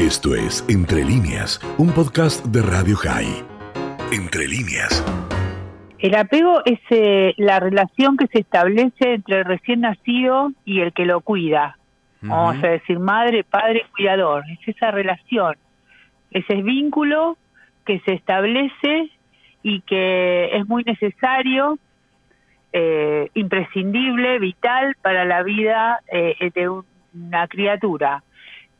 Esto es Entre líneas, un podcast de Radio High. Entre líneas. El apego es eh, la relación que se establece entre el recién nacido y el que lo cuida. Vamos a decir madre, padre, cuidador. Es esa relación, ese vínculo que se establece y que es muy necesario, eh, imprescindible, vital para la vida eh, de una criatura.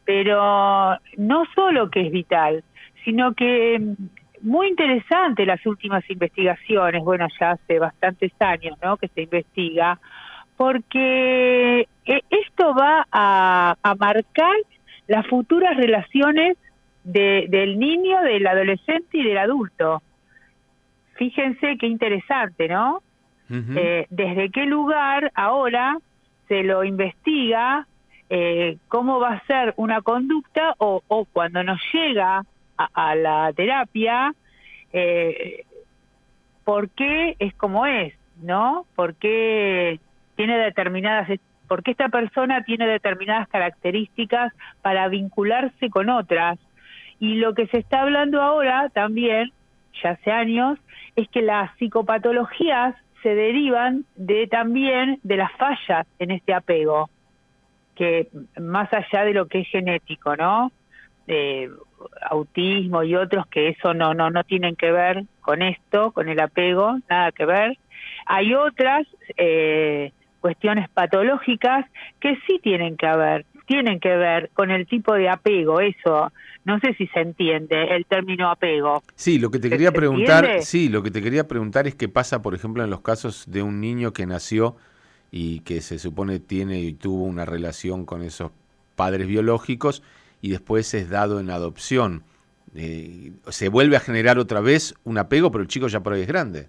Pero no solo que es vital, sino que mm, muy interesante las últimas investigaciones, bueno, ya hace bastantes años, ¿no? Que se investiga, porque eh, esto va a, marcar las futuras relaciones del niño, del adolescente y del adulto. Fíjense qué interesante, ¿no? Eh, ¿Desde qué lugar ahora se lo investiga eh, cómo va a ser una conducta o, cuando nos llega a, la terapia, eh, por qué es como es, ¿no? ¿Por qué tiene determinadas, por qué esta persona tiene determinadas características para vincularse con otras? Y lo que se está hablando ahora también, ya hace años, es que las psicopatologías se derivan de también de las fallas en este apego que más allá de lo que es genético, ¿no? autismo y otros que eso no no no tienen que ver con esto, con el apego, nada que ver. Hay otras eh, cuestiones patológicas que sí tienen que ver, tienen que ver con el tipo de apego, eso. No sé si se entiende el término apego. Sí, lo que te quería preguntar, sí, lo que te quería preguntar es qué pasa, por ejemplo, en los casos de un niño que nació y que se supone tiene y tuvo una relación con esos padres biológicos y después es dado en adopción. Eh, se vuelve a generar otra vez un apego, pero el chico ya por ahí es grande.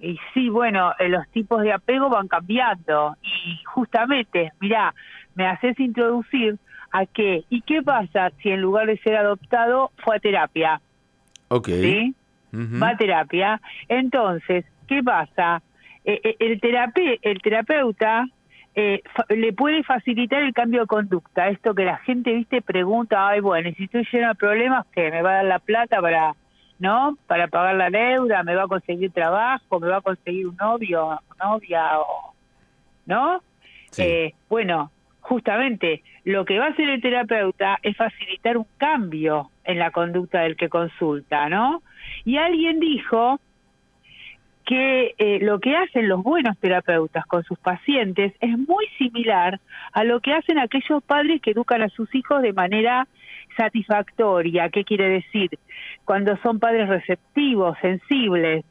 Y sí, bueno, eh, los tipos de apego van cambiando y justamente, mira, me haces introducir a qué y qué pasa si en lugar de ser adoptado fue a terapia. Ok. ¿Sí? Va a terapia. Entonces, ¿qué pasa? Eh, eh, el, el terapeuta eh, le puede facilitar el cambio de conducta. Esto que la gente, viste, pregunta, ay, bueno, si estoy lleno de problemas, que me va a dar la plata para, ¿no? Para pagar la deuda, me va a conseguir trabajo, me va a conseguir un novio, novia, o, ¿no? bueno, justamente lo que va a hacer el terapeuta es facilitar un cambio en la conducta del que consulta, ¿no? Y alguien dijo que eh, lo que hacen los buenos terapeutas con sus pacientes es muy similar a lo que hacen aquellos padres que educan a sus hijos de manera satisfactoria. ¿Qué quiere decir? Cuando son padres receptivos, sensibles.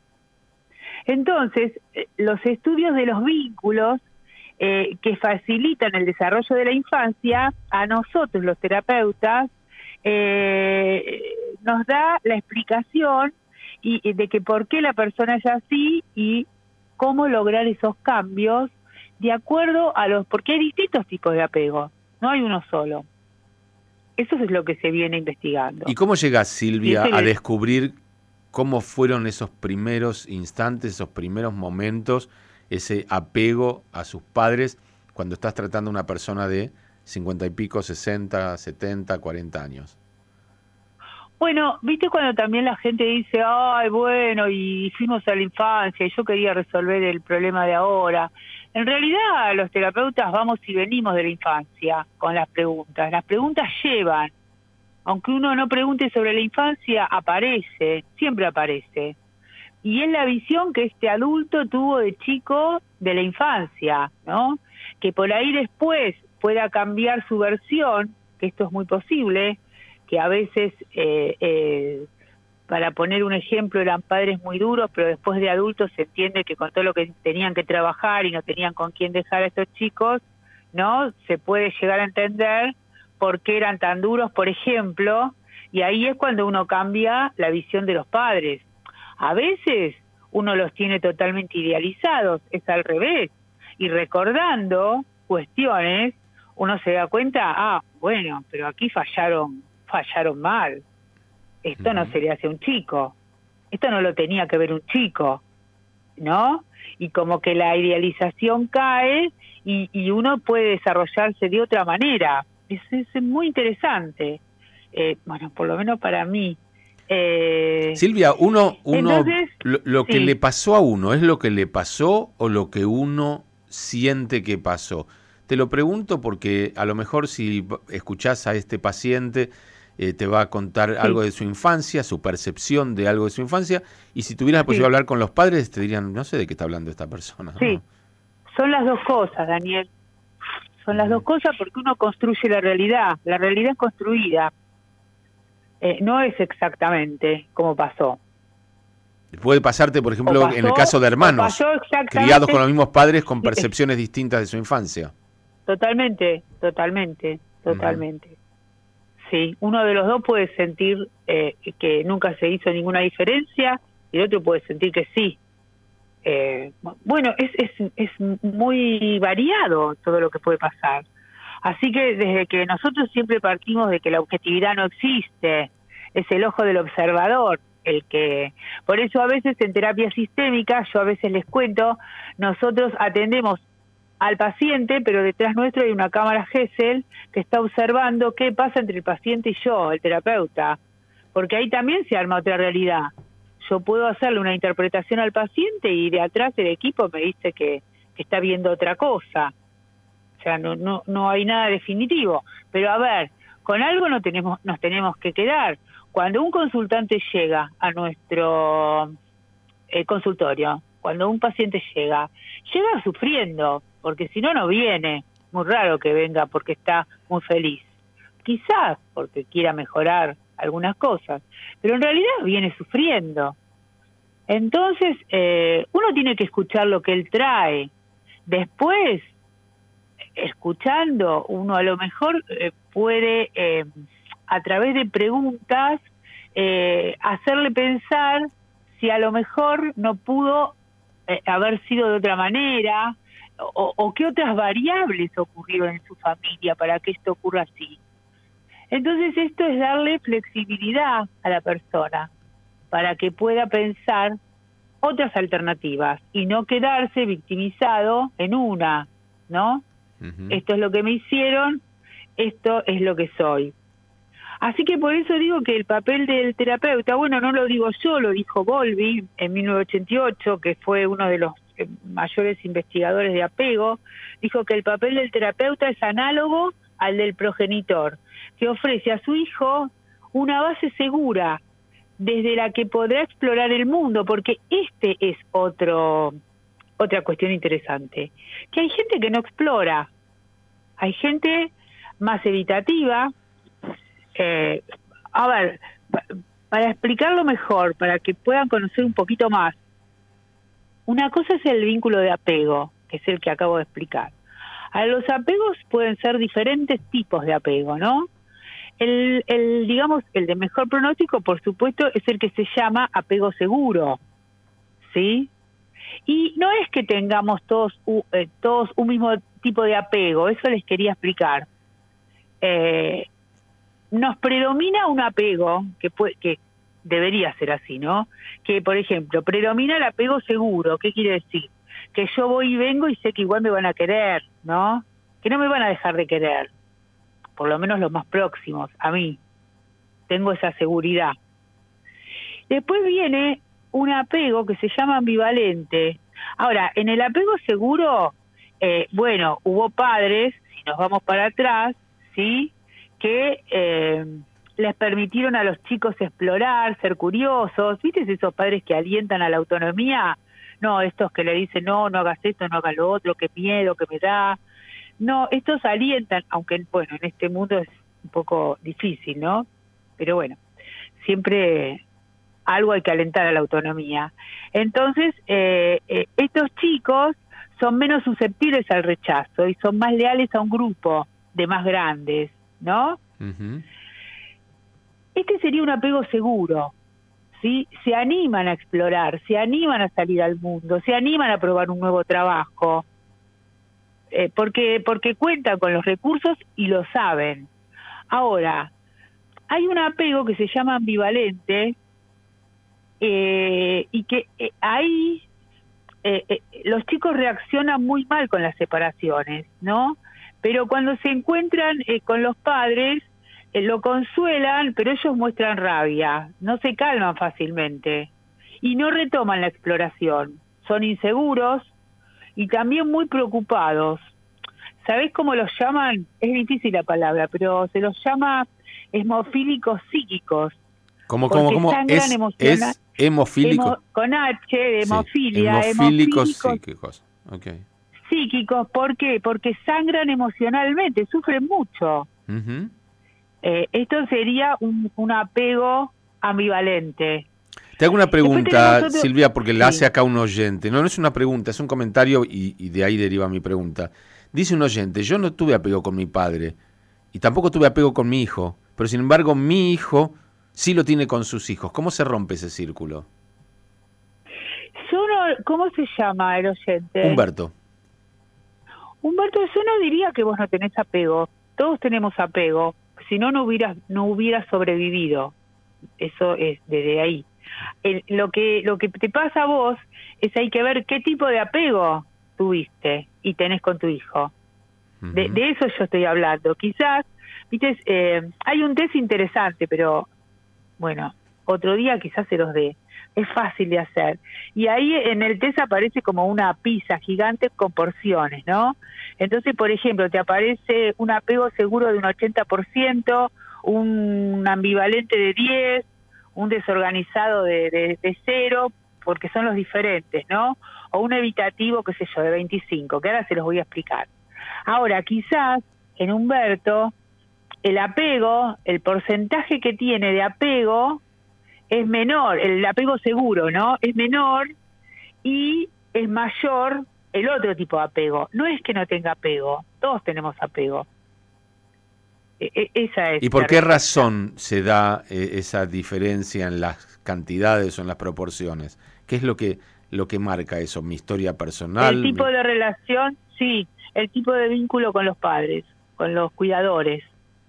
Entonces, eh, los estudios de los vínculos eh, que facilitan el desarrollo de la infancia, a nosotros los terapeutas, nos da la explicación y, de que por qué la persona es así y cómo lograr esos cambios de acuerdo a los porque hay distintos tipos de apego, no hay uno solo. Eso es lo que se viene investigando. ¿Y cómo llegas, Silvia, a descubrir cómo fueron esos primeros instantes, esos primeros momentos, ese apego a sus padres cuando estás tratando a una persona de 50 y pico, 60, 70, 40 años? Bueno, viste cuando también la gente dice, ay, bueno, y fuimos a la infancia y yo quería resolver el problema de ahora. En realidad, los terapeutas vamos y venimos de la infancia con las preguntas. Las preguntas llevan. Aunque uno no pregunte sobre la infancia, aparece, siempre aparece. Y es la visión que este adulto tuvo de chico de la infancia, ¿no? Que por ahí después pueda cambiar su versión, que esto es muy posible, que a veces, eh, eh, para poner un ejemplo, eran padres muy duros, pero después de adultos se entiende que con todo lo que tenían que trabajar y no tenían con quién dejar a estos chicos, ¿no? Se puede llegar a entender por qué eran tan duros, por ejemplo, y ahí es cuando uno cambia la visión de los padres. A veces uno los tiene totalmente idealizados, es al revés, y recordando cuestiones, uno se da cuenta, ah, bueno, pero aquí fallaron fallaron mal. Esto no se le hace a un chico. Esto no lo tenía que ver un chico, ¿no? Y como que la idealización cae y, y uno puede desarrollarse de otra manera. es, es muy interesante. Eh, bueno, por lo menos para mí. Eh, Silvia, uno, uno lo, que le pasó a uno, ¿es lo que le pasó o lo que uno siente que pasó? Te lo pregunto porque a lo mejor si escuchás a este paciente eh, te va a contar algo de su infancia, su percepción de algo de su infancia, y si tuvieras la posibilidad de hablar con los padres te dirían, no sé de qué está hablando esta persona. Sí, son las dos cosas, Daniel. Son las dos cosas porque uno construye la realidad, la realidad es construida. Eh, no es exactamente como pasó. Puede pasarte, por ejemplo, en el caso de hermanos, criados con los mismos padres con percepciones distintas de su infancia. Totalmente, totalmente, totalmente. Sí, uno de los dos puede sentir eh, que nunca se hizo ninguna diferencia y el otro puede sentir que sí. Eh, bueno, es, es, es muy variado todo lo que puede pasar. Así que desde que nosotros siempre partimos de que la objetividad no existe, es el ojo del observador el que por eso a veces en terapia sistémica yo a veces les cuento nosotros atendemos al paciente pero detrás nuestro hay una cámara Gesell que está observando qué pasa entre el paciente y yo el terapeuta porque ahí también se arma otra realidad yo puedo hacerle una interpretación al paciente y de atrás el equipo me dice que, está viendo otra cosa. O sea, no, no, no hay nada definitivo. Pero a ver, con algo no tenemos, nos tenemos que quedar. Cuando un consultante llega a nuestro eh, consultorio, cuando un paciente llega, llega sufriendo, porque si no, no viene. Muy raro que venga porque está muy feliz. Quizás porque quiera mejorar algunas cosas, pero en realidad viene sufriendo. Entonces, eh, uno tiene que escuchar lo que él trae. Después, escuchando, uno a lo mejor eh, puede, eh, a través de preguntas, hacerle pensar si a lo mejor no pudo haber sido de otra manera o, o qué otras variables ocurrieron en su familia para que esto ocurra así. Entonces esto es darle flexibilidad a la persona para que pueda pensar otras alternativas y no quedarse victimizado en una, ¿no? Esto es lo que me hicieron, esto es lo que soy. Así que por eso digo que el papel del terapeuta, bueno, no lo digo yo, lo dijo Volvi en 1988, que fue uno de los mayores investigadores de apego, dijo que el papel del terapeuta es análogo al del progenitor, que ofrece a su hijo una base segura desde la que podrá explorar el mundo, porque este es otro otra cuestión interesante, que hay gente que no explora, hay gente más evitativa. Eh, a ver, para explicarlo mejor, para que puedan conocer un poquito más, una cosa es el vínculo de apego, que es el que acabo de explicar. A los apegos pueden ser diferentes tipos de apego, ¿no? El, el, digamos, el de mejor pronóstico, por supuesto, es el que se llama apego seguro, ¿sí? Y no es que tengamos todos, eh, todos un mismo tipo de apego, eso les quería explicar. Eh, nos predomina un apego, que, puede, que debería ser así, ¿no? Que, por ejemplo, predomina el apego seguro, ¿qué quiere decir? Que yo voy y vengo y sé que igual me van a querer, ¿no? Que no me van a dejar de querer por lo menos los más próximos a mí. Tengo esa seguridad. Después viene un apego que se llama ambivalente. Ahora, en el apego seguro, eh, bueno, hubo padres, si nos vamos para atrás, ¿sí? Que eh, les permitieron a los chicos explorar, ser curiosos. ¿Viste esos padres que alientan a la autonomía? No, estos que le dicen, no, no hagas esto, no hagas lo otro, qué miedo que me da. No, estos alientan, aunque bueno, en este mundo es un poco difícil, ¿no? Pero bueno, siempre algo hay que alentar a la autonomía. Entonces, eh, eh, estos chicos son menos susceptibles al rechazo y son más leales a un grupo de más grandes, ¿no? Este sería un apego seguro, ¿sí? Se animan a explorar, se animan a salir al mundo, se animan a probar un nuevo trabajo, eh, porque, porque cuentan con los recursos y lo saben. Ahora, hay un apego que se llama ambivalente eh, y que eh, ahí los chicos reaccionan muy mal con las separaciones, ¿no? Pero cuando se encuentran eh, con los padres, eh, lo consuelan, pero ellos muestran rabia, no se calman fácilmente y no retoman la exploración. Son inseguros y también muy preocupados. ¿Sabés cómo los llaman? Es difícil la palabra, pero se los llama hemofílicos psíquicos. ¿Cómo, cómo, cómo? ¿Es, es hemofílico? con H, de hemofilia. hemofílicos psíquicos. Okay. Psíquicos, ¿por qué? Porque sangran emocionalmente, sufren mucho. Eh, esto sería un, apego ambivalente. Te hago una pregunta, Silvia, porque la hace acá un oyente. No, no es una pregunta, es un comentario y, y, de ahí deriva mi pregunta. Dice un oyente, yo no tuve apego con mi padre y tampoco tuve apego con mi hijo, pero sin embargo mi hijo sí lo tiene con sus hijos. ¿Cómo se rompe ese círculo? ¿Cómo se llama el oyente? Humberto. Humberto, yo no diría que vos no tenés apego. Todos tenemos apego. Si no, no hubieras, no hubieras sobrevivido. Eso es desde ahí. lo que lo que te pasa a vos es hay que ver qué tipo de apego tuviste y tenés con tu hijo. de, eso yo estoy hablando. Quizás, viste, eh, hay un test interesante, pero bueno, otro día quizás se los dé es fácil de hacer. Y ahí en el test aparece como una pizza gigante con porciones, ¿no? Entonces, por ejemplo, te aparece un apego seguro de un 80%, un ambivalente de 10, un desorganizado de, de, de 0, porque son los diferentes, ¿no? O un evitativo, qué sé yo, de 25, que ahora se los voy a explicar. Ahora, quizás en Humberto, el apego, el porcentaje que tiene de apego, es menor, el apego seguro, ¿no? Es menor y es mayor el otro tipo de apego. No es que no tenga apego, todos tenemos apego. E, e, esa es ¿Y por qué razón se da eh, esa diferencia en las cantidades o en las proporciones? ¿Qué es lo que lo que marca eso? ¿Mi historia personal? El tipo de relación, sí, el tipo de vínculo con los padres, con los cuidadores,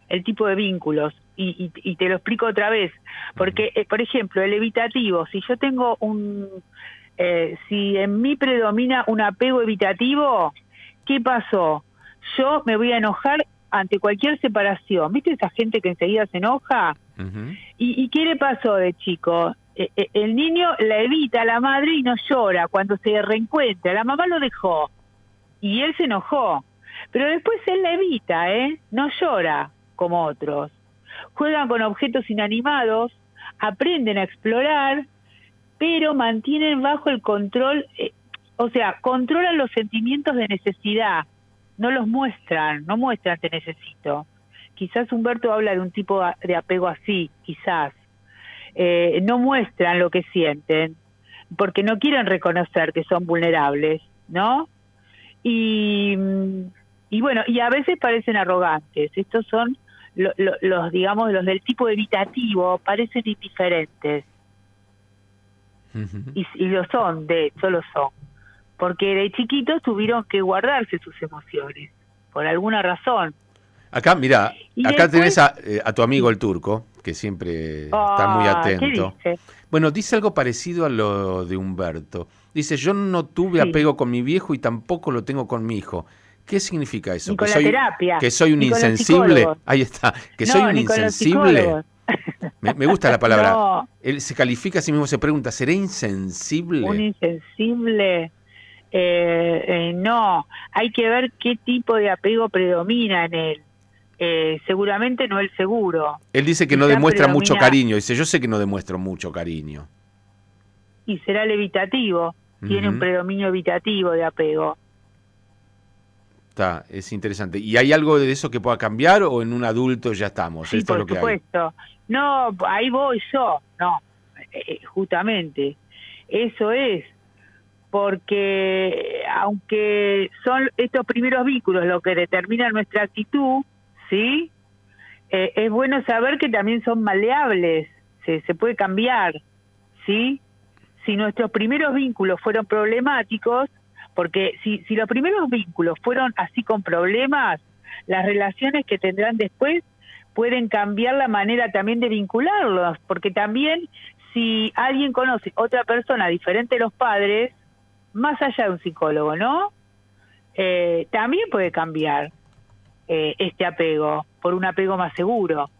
el tipo de vínculos y, te lo explico otra vez, porque, eh, por ejemplo, el evitativo, si yo tengo un, eh, si en mí predomina un apego evitativo, ¿qué pasó? Yo me voy a enojar ante cualquier separación. ¿Viste esa gente que enseguida se enoja? ¿Y, qué le pasó de chico? Eh, el niño la evita a la madre y no llora cuando se reencuentra. La mamá lo dejó y él se enojó. Pero después él la evita, ¿eh? No llora como otros juegan con objetos inanimados, aprenden a explorar, pero mantienen bajo el control, eh, o sea, controlan los sentimientos de necesidad, no los muestran, no muestran te necesito. Quizás Humberto habla de un tipo de apego así, quizás. Eh, no muestran lo que sienten, porque no quieren reconocer que son vulnerables, ¿no? Y, y bueno, y a veces parecen arrogantes. Estos son los, digamos, los del tipo evitativo parecen indiferentes. y, y, lo son, de hecho lo son. Porque de chiquitos tuvieron que guardarse sus emociones, por alguna razón. Acá, mira, acá tenés eh, a, tu amigo el turco, que siempre está muy ah, atento. Bueno, dice algo parecido a lo de Humberto. Dice, yo no tuve apego con mi viejo y tampoco lo tengo con mi hijo. ¿Qué significa eso? que, soy, que soy un insensible. Ahí está. Que soy un insensible. Me, gusta la palabra. Él se califica a sí mismo, se pregunta, ¿seré insensible? Un insensible. Eh, eh, no, hay que ver qué tipo de apego predomina en él. Eh, seguramente no el seguro. Él dice que no demuestra mucho cariño. Dice, yo sé que no demuestro mucho cariño. Y será el evitativo. Tiene un predominio evitativo de apego. Está, es interesante. ¿Y hay algo de eso que pueda cambiar o en un adulto ya estamos? Sí, por supuesto. No, ahí voy yo. No, eh, eh, justamente. Eso es. Porque aunque son estos primeros vínculos lo que determinan nuestra actitud, ¿sí? Eh, es bueno saber que también son maleables, se, se puede cambiar, ¿sí? Si nuestros primeros vínculos fueron problemáticos, porque si, si los primeros vínculos fueron así con problemas, las relaciones que tendrán después pueden cambiar la manera también de vincularlos, porque también si alguien conoce otra persona diferente de los padres, más allá de un psicólogo, ¿no? Eh, también puede cambiar. eh, este apego, por un apego más seguro.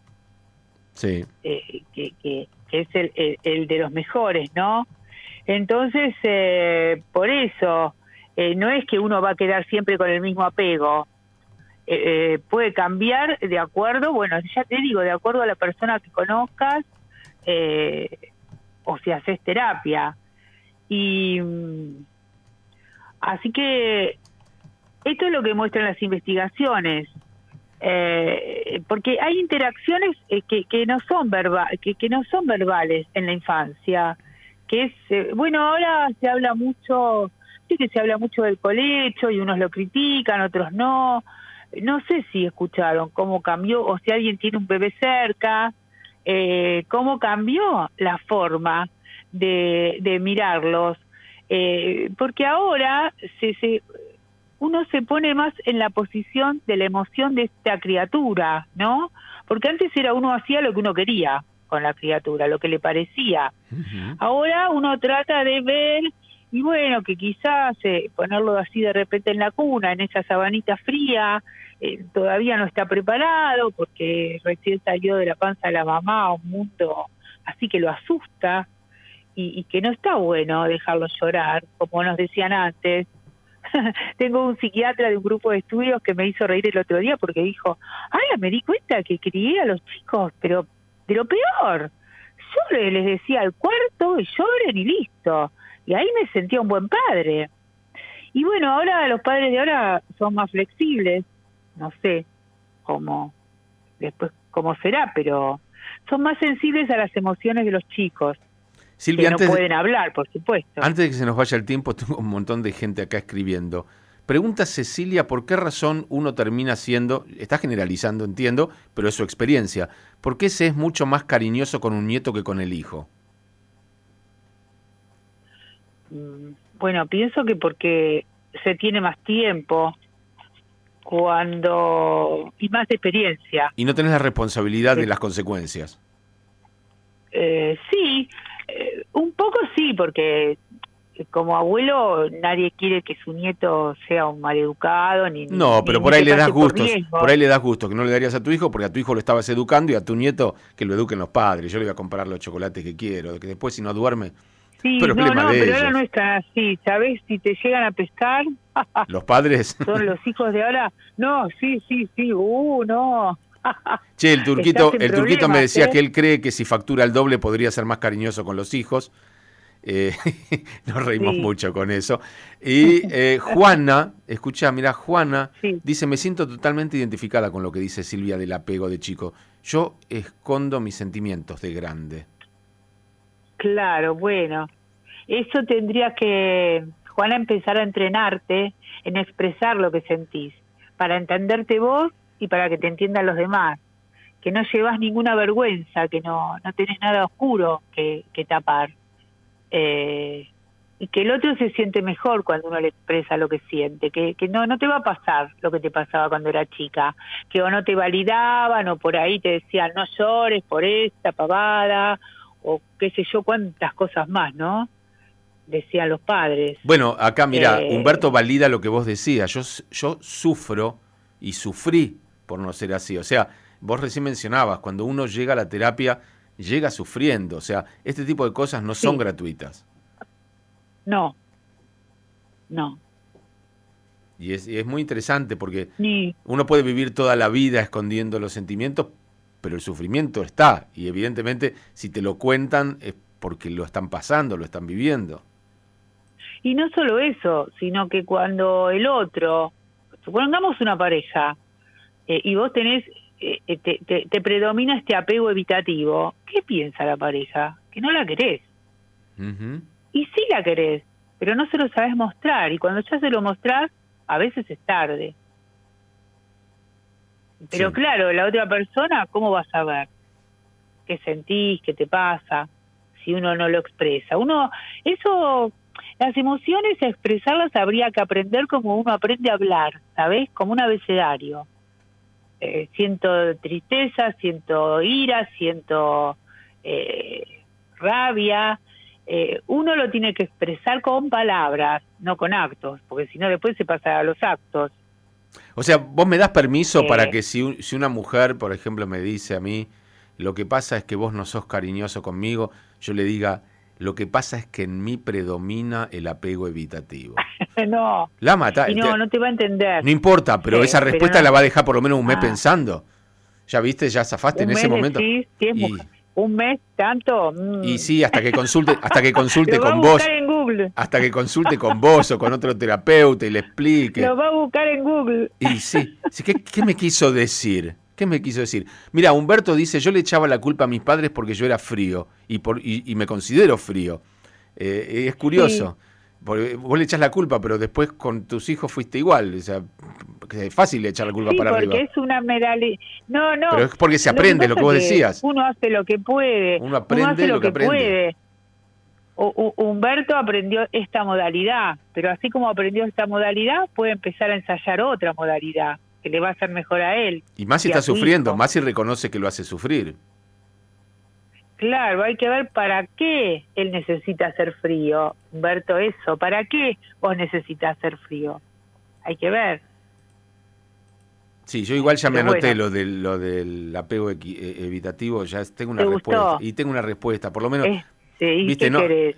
Sí. Eh, que, que, es el, el, de los mejores, ¿no? Entonces, eh, por eso, no es que uno va a quedar siempre con el mismo apego. puede cambiar de acuerdo, bueno, ya te digo, de acuerdo a la persona que conozcas, o si haces terapia. Y mm, así que esto es lo que muestran las investigaciones. Eh, porque hay interacciones eh, que, que no son verba que, que, no son verbales en la infancia que es eh, bueno ahora se habla mucho que se habla mucho del colecho y unos lo critican otros no no sé si escucharon cómo cambió o si alguien tiene un bebé cerca eh, cómo cambió la forma de, de mirarlos eh, porque ahora se, se uno se pone más en la posición de la emoción de esta criatura, ¿no? Porque antes era uno hacía lo que uno quería con la criatura, lo que le parecía. Ahora uno trata de ver y bueno, que quizás eh, ponerlo así de repente en la cuna, en esa sabanita fría, eh, todavía no está preparado porque recién salió de la panza de la mamá a un mundo así que lo asusta y, que no está bueno dejarlo llorar, como nos decían antes, tengo un psiquiatra de un grupo de estudios que me hizo reír el otro día porque dijo, ay, me di cuenta que crié a los chicos, pero de lo peor. Yo les decía al cuarto y lloren y listo. Y ahí me sentía un buen padre. Y bueno, ahora los padres de ahora son más flexibles, no sé cómo, después cómo será, pero son más sensibles a las emociones de los chicos. Silvia, no pueden hablar, por supuesto. Antes de que se nos vaya el tiempo, tengo un montón de gente acá escribiendo. Pregunta Cecilia, ¿por qué razón uno termina siendo, está generalizando, entiendo, pero es su experiencia, ¿por qué se es mucho más cariñoso con un nieto que con el hijo? Mm, bueno, pienso que porque se tiene más tiempo cuando y más experiencia. Y no tenés la responsabilidad de las consecuencias. Eh, sí, eh, un poco sí, porque como abuelo nadie quiere que su nieto sea un maleducado ni no pero por ahí le das gustos por, ahí le das gusto que no le darías a tu hijo porque a tu hijo lo estabas educando y a tu nieto que lo eduquen los padres yo le voy a comprar los chocolates que quiero que después si no duerme sí no no pero ahora no está así sabes si te llegan a pescar los padres son los hijos de ahora no sí sí sí uh no Che, el turquito, el turquito me decía ¿eh? que él cree que si factura el doble podría ser más cariñoso con los hijos. Eh, nos reímos mucho con eso. Y eh, Juana, escucha, mira, Juana dice, me siento totalmente identificada con lo que dice Silvia del apego de chico. Yo escondo mis sentimientos de grande. Claro, bueno. Eso tendría que, Juana, empezar a entrenarte en expresar lo que sentís, para entenderte vos y para que te entiendan los demás, que no llevas ninguna vergüenza, que no, no tenés nada oscuro que, tapar. Eh, y que el otro se siente mejor cuando uno le expresa lo que siente, que, que no, no te va a pasar lo que te pasaba cuando era chica, que o no te validaban o por ahí te decían no llores por esta pavada o qué sé yo cuántas cosas más, ¿no? Decían los padres. Bueno, acá mira, eh, Humberto valida lo que vos decías, yo, yo sufro y sufrí por no ser así. O sea, vos recién mencionabas, cuando uno llega a la terapia, llega sufriendo. O sea, este tipo de cosas no son gratuitas. No, no. Y es, es muy interesante porque uno puede vivir toda la vida escondiendo los sentimientos, pero el sufrimiento está. Y evidentemente, si te lo cuentan, es porque lo están pasando, lo están viviendo. Y no solo eso, sino que cuando el otro, supongamos una pareja, eh, y vos tenés, eh, eh, te, te, predomina este apego evitativo, ¿qué piensa la pareja? Que no la querés. Y sí la querés, pero no se lo sabes mostrar. Y cuando ya se lo mostrás, a veces es tarde. Pero claro, la otra persona, ¿cómo vas a ver? ¿Qué sentís? ¿Qué te pasa? Si uno no lo expresa. Uno, eso, las emociones, expresarlas habría que aprender como uno aprende a hablar, ¿sabés? Como un abecedario. Eh, siento tristeza, siento ira, siento eh, rabia. Eh, uno lo tiene que expresar con palabras, no con actos, porque si no después se pasa a los actos. O sea, vos me das permiso para que si, si una mujer, por ejemplo, me dice a mí, lo que pasa es que vos no sos cariñoso conmigo, yo le diga, lo que pasa es que en mí predomina el apego evitativo. no. La mata. No, no te va a entender. No importa, pero esa respuesta la va a dejar por lo menos un mes ah. pensando. Ya viste, ya zafaste en ese momento. Sí, un mes tanto. Mm. Y sí, hasta que consulte, hasta que consulte con vos. Hasta que consulte con vos o con otro terapeuta y le explique. Lo va a buscar en Google. Y sí, ¿qué, qué me quiso decir? ¿Qué me quiso decir? Mira, Humberto dice, yo le echaba la culpa a mis padres porque yo era frío y, por, y, me considero frío. Eh, es curioso. Porque vos le echás la culpa, pero después con tus hijos fuiste igual. O sea, es fácil echar la culpa para arriba. porque es una medalla. No, no. Pero es porque se aprende, lo que, vos decías. Uno hace lo que puede. Uno aprende lo, que, puede. Humberto aprendió esta modalidad, pero así como aprendió esta modalidad, puede empezar a ensayar otra modalidad que le va a hacer mejor a él. Y más si está sufriendo, más si reconoce que lo hace sufrir. Claro, hay que ver para qué él necesita hacer frío, Humberto, eso, ¿para qué vos necesitas hacer frío? Hay que ver. Sí, yo igual ya me anoté lo del lo del apego e, evitativo, ya tengo una respuesta y tengo una respuesta, por lo menos ¿y qué querés?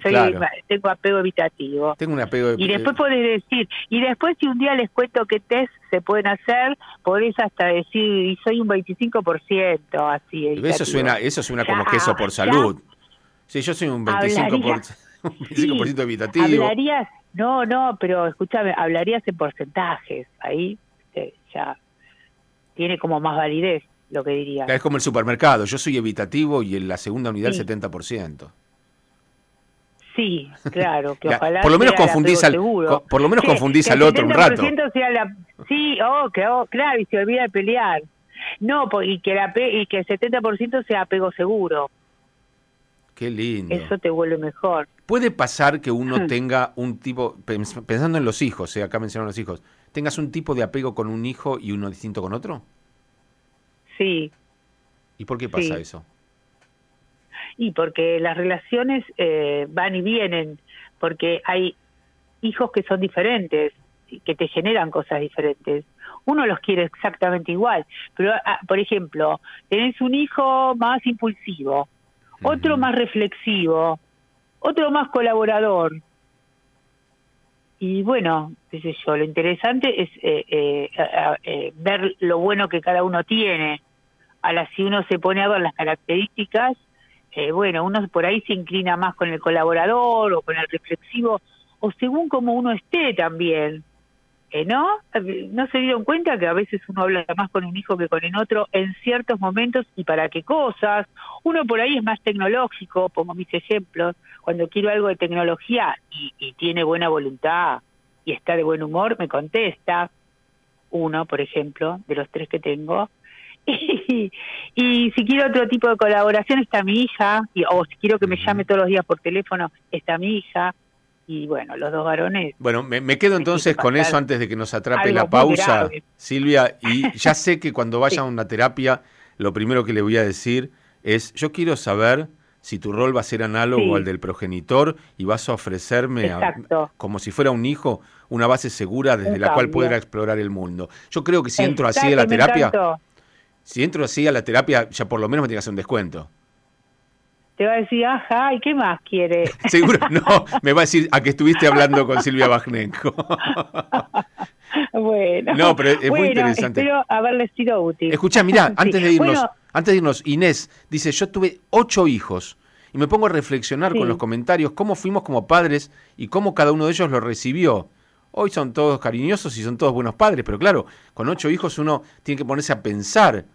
tengo apego evitativo. Tengo un apego Y después podés decir, y después si un día les cuento qué test se pueden hacer, podés hasta decir, y soy un 25%, así. Evitativo. Eso suena, eso suena como queso por salud. Sí, yo soy un 25%, por, un evitativo. Hablarías, no, no, pero escúchame, hablarías en porcentajes, ahí ya tiene como más validez lo que diría. Es como el supermercado, yo soy evitativo y en la segunda unidad el 70%. Sí, claro, que ojalá por lo menos confundís al por lo menos confundís al otro un rato. sí, oh, que, oh, claro, y se olvida de pelear. No, y que la y que el 70% sea apego seguro. Qué lindo. Eso te vuelve mejor. ¿Puede pasar que uno tenga un tipo, pensando en los hijos, eh, acá mencionaron los hijos, tengas un tipo de apego con un hijo y uno distinto con otro? Sí. ¿Y por qué pasa eso? Y porque las relaciones eh, van y vienen, porque hay hijos que son diferentes, que te generan cosas diferentes. Uno los quiere exactamente igual, pero ah, por ejemplo, tenés un hijo más impulsivo, otro más reflexivo, otro más colaborador. Y bueno, qué sé yo, lo interesante es eh, eh, ver lo bueno que cada uno tiene. A la si uno se pone a ver las características, eh, bueno, uno por ahí se inclina más con el colaborador o con el reflexivo, o según como uno esté también. Eh, ¿No? ¿No se dieron cuenta que a veces uno habla más con un hijo que con el otro en ciertos momentos y para qué cosas? Uno por ahí es más tecnológico, pongo mis ejemplos, cuando quiero algo de tecnología y, y tiene buena voluntad y está de buen humor, me contesta. Uno, por ejemplo, de los tres que tengo, Y, si quiero otro tipo de colaboración está mi hija, y, o si quiero que me llame todos los días por teléfono está mi hija, y bueno, los dos varones. Bueno, me, quedo entonces con eso antes de que nos atrape la pausa, Silvia, y ya sé que cuando vaya a una terapia, lo primero que le voy a decir es, yo quiero saber si tu rol va a ser análogo al del progenitor y vas a ofrecerme, como si fuera un hijo, una base segura desde la cual pueda explorar el mundo. Yo creo que si entro así a la terapia, si entro así a la terapia, ya por lo menos me tiene que hacer un descuento. Te va a decir, ajá, ¿y qué más quiere? Seguro, no, me va a decir a que estuviste hablando con Silvia Bajnenko. bueno. No, pero es muy interesante. Espero haberle sido útil. Escucha, mira, antes de irnos, antes de irnos, Inés dice, yo tuve ocho hijos y me pongo a reflexionar con los comentarios cómo fuimos como padres y cómo cada uno de ellos lo recibió. Hoy son todos cariñosos y son todos buenos padres, pero claro, con ocho hijos uno tiene que ponerse a pensar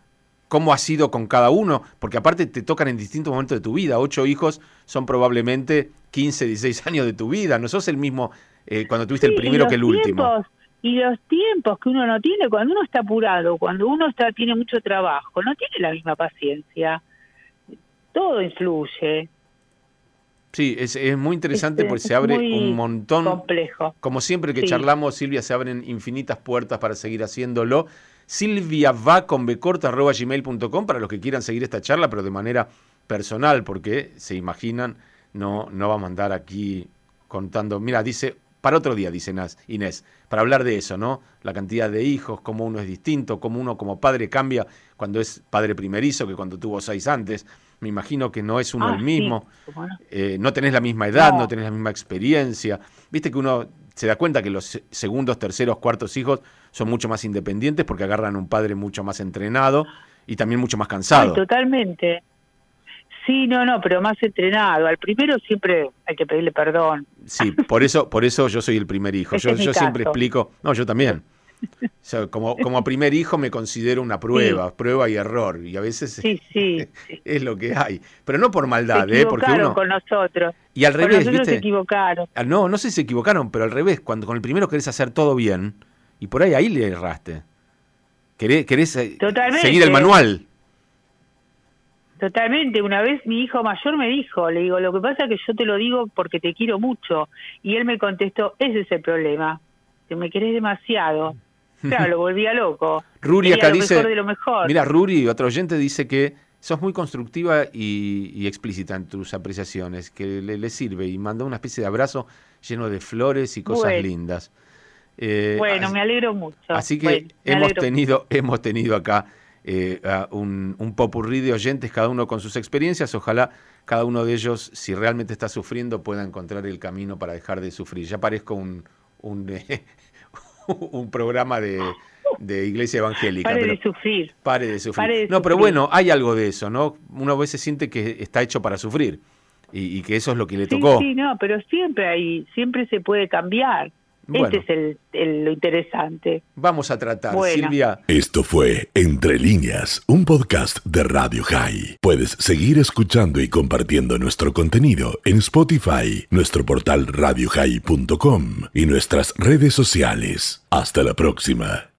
cómo ha sido con cada uno, porque aparte te tocan en distintos momentos de tu vida. Ocho hijos son probablemente 15, 16 años de tu vida. No sos el mismo eh, cuando tuviste el primero que el último. Y los tiempos que uno no tiene, cuando uno está apurado, cuando uno está tiene mucho trabajo, no tiene la misma paciencia. Todo influye. Sí, es, es muy interesante porque se abre un montón. Complejo. Como siempre que charlamos, Silvia, se abren infinitas puertas para seguir haciéndolo. Silvia va con gmail.com para los que quieran seguir esta charla, pero de manera personal, porque se imaginan, no, no va a mandar aquí contando. Mira, dice para otro día, dice Inés, para hablar de eso, ¿no? La cantidad de hijos, cómo uno es distinto, cómo uno como padre cambia cuando es padre primerizo que cuando tuvo seis antes. Me imagino que no es uno Ah, el mismo. sí, bueno. Eh, no tenés la misma edad, no. No. tenés la misma experiencia. Viste que uno se da cuenta que los se- segundos, terceros, cuartos hijos son mucho más independientes porque agarran un padre mucho más entrenado y también mucho más Ay, cansado. totalmente. Sí, no, no, pero más entrenado. Al primero siempre hay que pedirle perdón. Sí, por eso, por eso yo soy el primer hijo. Yo, siempre explico, no, yo también. O sea, como, como primer hijo me considero una prueba, prueba y error. Y a veces Sí, sí. sí. es lo que hay. Pero no por maldad, se ¿eh? Porque uno. con nosotros. Y al Con revés, se equivocaron. Ah, No, no sé si se equivocaron, pero al revés, cuando con el primero querés hacer todo bien, y por ahí ahí le erraste. Querés, querés eh, Totalmente. seguir el manual. Totalmente. Una vez mi hijo mayor me dijo, le digo, lo que pasa es que yo te lo digo porque te quiero mucho. Y él me contestó, ese es el problema, que me querés demasiado. Claro, lo volvía loco. Ruri acá lo dice, mejor de lo mejor. mira, Ruri, otro oyente dice que sos muy constructiva y, y explícita en tus apreciaciones, que le, le sirve y mandó una especie de abrazo lleno de flores y cosas Bueno. lindas. Eh, bueno, así- me alegro mucho. Así que Bueno, hemos tenido, hemos tenido acá eh, un, un popurrí de oyentes, cada uno con sus experiencias. Ojalá cada uno de ellos, si realmente está sufriendo, pueda encontrar el camino para dejar de sufrir. Ya parezco un, un, eh, un programa de, de iglesia evangélica. Pare pero de sufrir. pare de sufrir. pare de no, pero bueno, hay algo de eso, ¿no? Uno a veces siente que está hecho para sufrir y, y que eso es lo que le Sí, tocó. sí, no, pero siempre hay, siempre se puede cambiar. Bueno. Este es el, el- lo interesante. Vamos a tratar, Bueno. Silvia. Esto fue Entre líneas, un podcast de Radio High. Puedes seguir escuchando y compartiendo nuestro contenido en Spotify, nuestro portal radiohigh.com y nuestras redes sociales. Hasta la próxima.